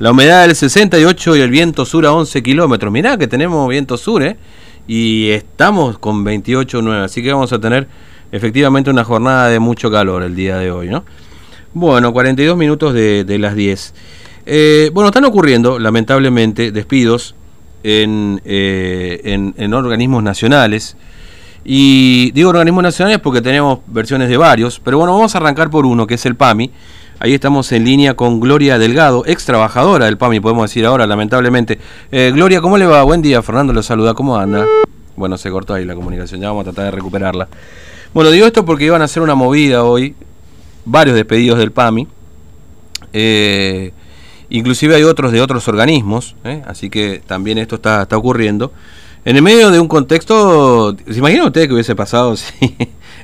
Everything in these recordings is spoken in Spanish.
La humedad del 68 y el viento sur a 11 kilómetros. Mirá que tenemos viento sur, ¿eh? Y estamos con 28.9, así que vamos a tener efectivamente una jornada de mucho calor el día de hoy, ¿no? Bueno, 42 minutos de, las 10. Eh, bueno, están ocurriendo, lamentablemente, despidos en, eh, en, en organismos nacionales. Y digo organismos nacionales porque tenemos versiones de varios, pero bueno, vamos a arrancar por uno, que es el PAMI Ahí estamos en línea con Gloria Delgado, ex trabajadora del PAMI, podemos decir ahora, lamentablemente. Eh, Gloria, ¿cómo le va? Buen día, Fernando lo saluda, ¿cómo anda? Bueno, se cortó ahí la comunicación, ya vamos a tratar de recuperarla. Bueno, digo esto porque iban a hacer una movida hoy, varios despedidos del PAMI, eh, inclusive hay otros de otros organismos, eh, así que también esto está, ocurriendo. En el medio de un contexto, ¿se imagina usted que hubiese pasado si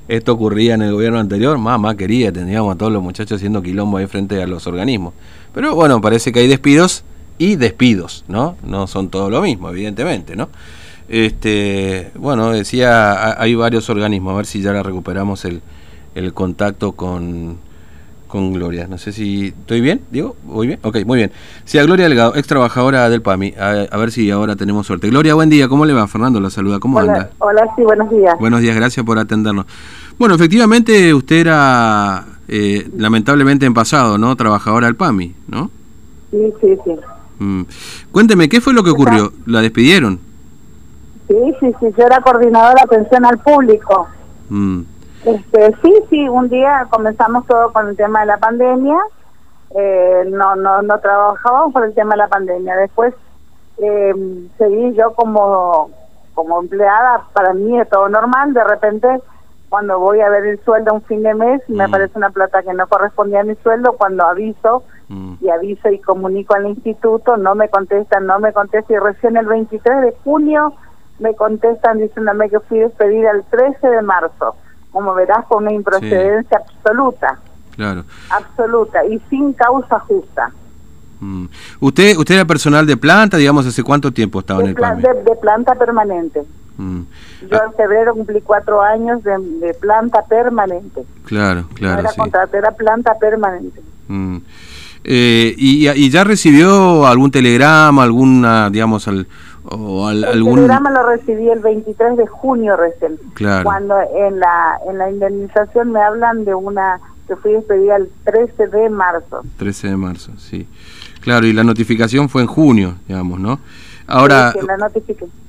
esto ocurría en el gobierno anterior? Mamá quería, tendríamos a todos los muchachos haciendo quilombo ahí frente a los organismos. Pero bueno, parece que hay despidos y despidos, ¿no? No son todo lo mismo, evidentemente, ¿no? Este, bueno, decía, hay varios organismos, a ver si ya recuperamos el, el contacto con con Gloria. No sé si estoy bien, digo, ¿voy bien? Ok, muy bien. Sí, a Gloria Delgado, ex trabajadora del PAMI. A, ver si ahora tenemos suerte. Gloria, buen día. ¿Cómo le va? Fernando la saluda. ¿Cómo anda? Hola, sí, buenos días. Buenos días, gracias por atendernos. Bueno, efectivamente usted era, eh, lamentablemente en pasado, ¿no? Trabajadora del PAMI, ¿no? Sí, sí, sí. Mm. Cuénteme, ¿qué fue lo que ocurrió? ¿La despidieron? Sí, sí, sí, yo era coordinadora de atención al público. Mm. Este, sí, sí, un día comenzamos todo con el tema de la pandemia, eh, no, no, no trabajábamos por el tema de la pandemia. Después eh, seguí yo como, como empleada, para mí es todo normal, de repente cuando voy a ver el sueldo un fin de mes me mm. aparece una plata que no correspondía a mi sueldo, cuando aviso mm. y aviso y comunico al instituto, no me contestan, no me contestan y recién el 23 de junio me contestan diciéndome que fui despedida el 13 de marzo como verás, con una improcedencia absoluta. Claro. Absoluta y sin causa justa. Mm. ¿Usted usted era personal de planta, digamos, hace cuánto tiempo estaba en el PAMI? De, planta permanente. Mm. Yo en febrero cumplí cuatro años de, planta permanente. Claro, claro. No era contrato, era planta permanente. Mm. Eh, y, ¿Y ya recibió algún telegrama, alguna, digamos, al, o el telegrama lo recibí el 23 de junio recién. Cuando en la, en la indemnización me hablan de una que fui despedida el 13 de marzo. 13 de marzo, sí. Claro, y la notificación fue en junio, digamos, ¿no? Ahora, sí, la.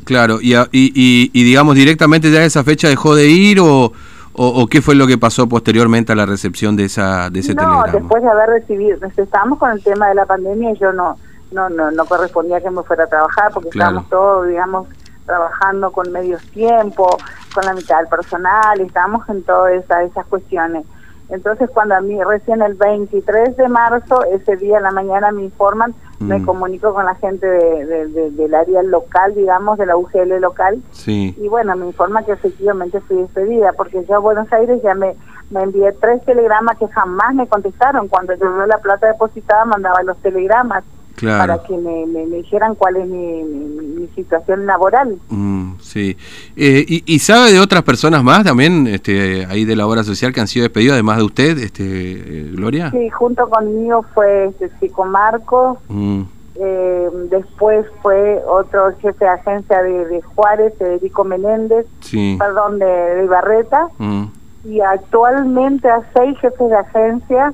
Claro, y, y, y, digamos, directamente ya esa fecha dejó de ir o, o, qué fue lo que pasó posteriormente a la recepción de, esa, de ese telegrama? No, después de haber recibido, estábamos con el tema de la pandemia y yo no no, no, no correspondía que me fuera a trabajar porque estábamos todos, digamos, trabajando con medios tiempo, con la mitad del personal, estábamos en todas esa, esas cuestiones. Entonces, cuando a mí recién el 23 de marzo, ese día en la mañana me informan, me mm. comunico con la gente de, del área local, digamos, de la UGL local. Sí. Y bueno, me informa que efectivamente fui despedida, porque yo a Buenos Aires ya me, me envié tres telegramas que jamás me contestaron. Cuando yo la plata depositada, mandaba los telegramas para que me, me, dijeran cuál es mi, mi, situación laboral. Mm, sí. Eh, y, sabe de otras personas más también, este, ahí de la obra social, que han sido despedidos, además de usted, este, eh, Gloria? Sí, junto conmigo fue este Chico Marcos. Mm. Eh, después fue otro jefe de agencia de, Juárez, Federico Menéndez, perdón, de, de Ibarreta, mm. y actualmente a seis jefes de agencia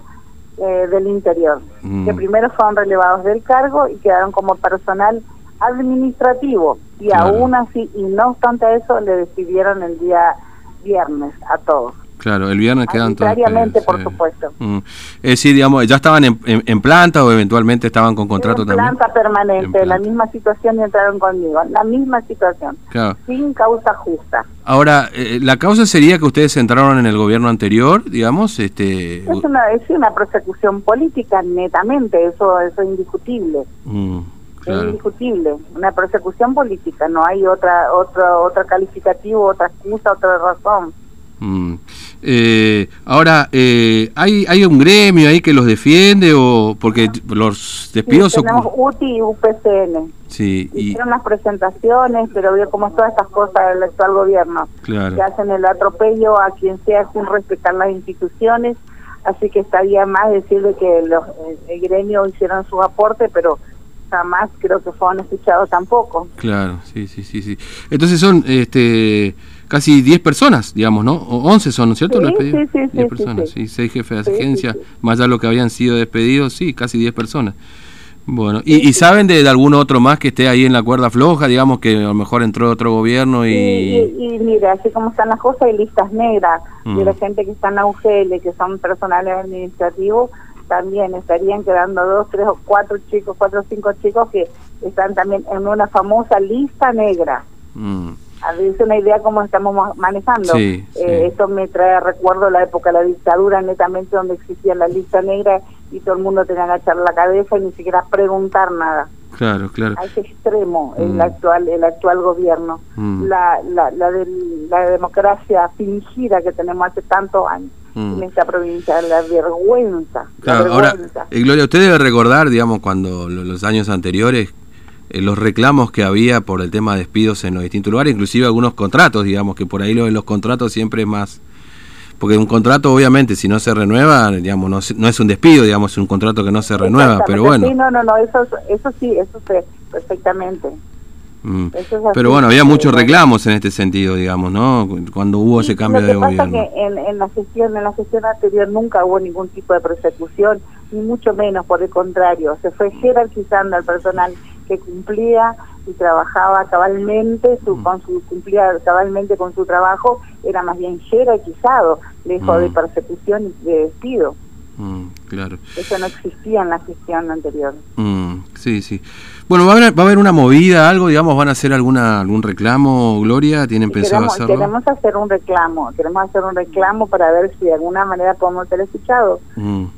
eh, del interior, mm. que primero fueron relevados del cargo y quedaron como personal administrativo y aún así, y no obstante eso, le decidieron el día viernes a todos. Claro, el viernes quedan todos. por supuesto. Mm. Es decir, digamos, ¿ya estaban en, planta o eventualmente estaban con contrato también? en planta permanente, la misma situación y entraron conmigo, la misma situación, sin causa justa. Ahora, eh, ¿la causa sería que ustedes entraron en el gobierno anterior, digamos? este Es una, es una persecución política, netamente, eso, eso es indiscutible. Mm, es indiscutible, una persecución política, no hay otra, otra, otra calificativo, otra excusa, otra razón. Mm. Eh, ahora, eh, ¿hay, ¿hay un gremio ahí que los defiende o porque los despidos... Sí, tenemos UTI y UPCN. Sí, Hicieron las presentaciones, pero vio cómo todas estas cosas del actual gobierno. Claro. Que hacen el atropello a quien sea sin respetar las instituciones, así que estaría más decirle que los, el gremio hicieron su aporte, pero jamás creo que fueron escuchados tampoco. Claro, sí, sí, sí, sí. Entonces son este casi 10 personas, digamos, ¿no? O 11 son, ¿no es cierto? Sí, sí, sí, 10 personas, sí, 6 jefes de agencia, más allá de lo que habían sido despedidos, sí, casi 10 personas. Bueno, ¿y, saben de, algún otro más que esté ahí en la cuerda floja, digamos que a lo mejor entró otro gobierno y... Y, mira, así como están las cosas, hay listas negras de la mm. gente que está en UGL, que son personales administrativos, también estarían quedando dos, tres o cuatro chicos, cuatro o cinco chicos que están también en una famosa lista negra. Mm. A ver, es una idea cómo estamos manejando. Eh, esto me trae recuerdo la época de la dictadura, netamente donde existía la lista negra y todo el mundo tenía que echar la cabeza y ni siquiera preguntar nada. Claro, claro. A ese extremo el mm. actual el actual gobierno. Mm. La, la, la, de, la democracia fingida que tenemos hace tantos años mm. en esta provincia, la vergüenza. Claro, ahora, eh, Gloria, usted debe recordar, digamos, cuando los años anteriores, eh, los reclamos que había por el tema de despidos en los distintos lugares, inclusive algunos contratos, digamos, que por ahí lo de los contratos siempre es más porque un contrato obviamente si no se renueva, digamos, no, no es un despido, digamos, es un contrato que no se renueva, pero bueno. Sí, no, no, no, eso, eso sí, eso sé perfectamente. Mm. pero bueno, había muchos reclamos en este sentido, digamos, ¿no? Cuando hubo ese cambio de gobierno. Pasa que en, en, la gestión, en la gestión anterior nunca hubo ningún tipo de persecución, ni mucho menos, por el contrario, se fue jerarquizando al personal que cumplía y trabajaba cabalmente, su, mm. con su, cumplía cabalmente con su trabajo, era más bien jerarquizado, lejos de mm. persecución y de despido. Mm, claro. Eso no existía en la gestión anterior. sí, sí. Bueno, ¿va a, haber, ¿va a haber una movida, algo, digamos, van a hacer alguna algún reclamo, Gloria? ¿Tienen pensado queremos, hacerlo? Queremos hacer un reclamo, queremos hacer un reclamo para ver si de alguna manera podemos ser escuchados.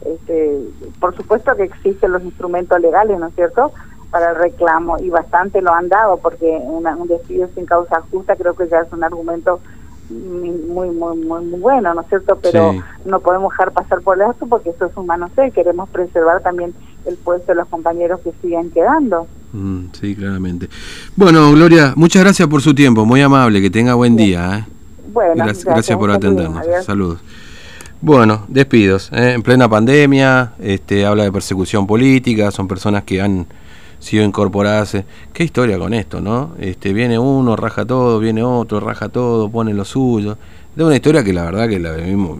Este, por supuesto que existen los instrumentos legales, ¿no es cierto?, para el reclamo y bastante lo han dado porque un despido sin causa justa creo que ya es un argumento muy muy muy muy bueno, ¿no es cierto? Pero no podemos dejar pasar por esto porque eso es humano ser, queremos preservar también el puesto de los compañeros que siguen quedando. Mm, sí, claramente. Bueno, Gloria, muchas gracias por su tiempo, muy amable, que tenga buen día. ¿eh? Bueno, gracias, por atendernos. Saludos. Bueno, despidos. ¿eh? En plena pandemia, este, habla de persecución política, son personas que han sido incorporarse. Qué historia con esto, ¿no? Este, viene uno, raja todo, viene otro, raja todo, pone lo suyo. Es una historia que la verdad que la vivimos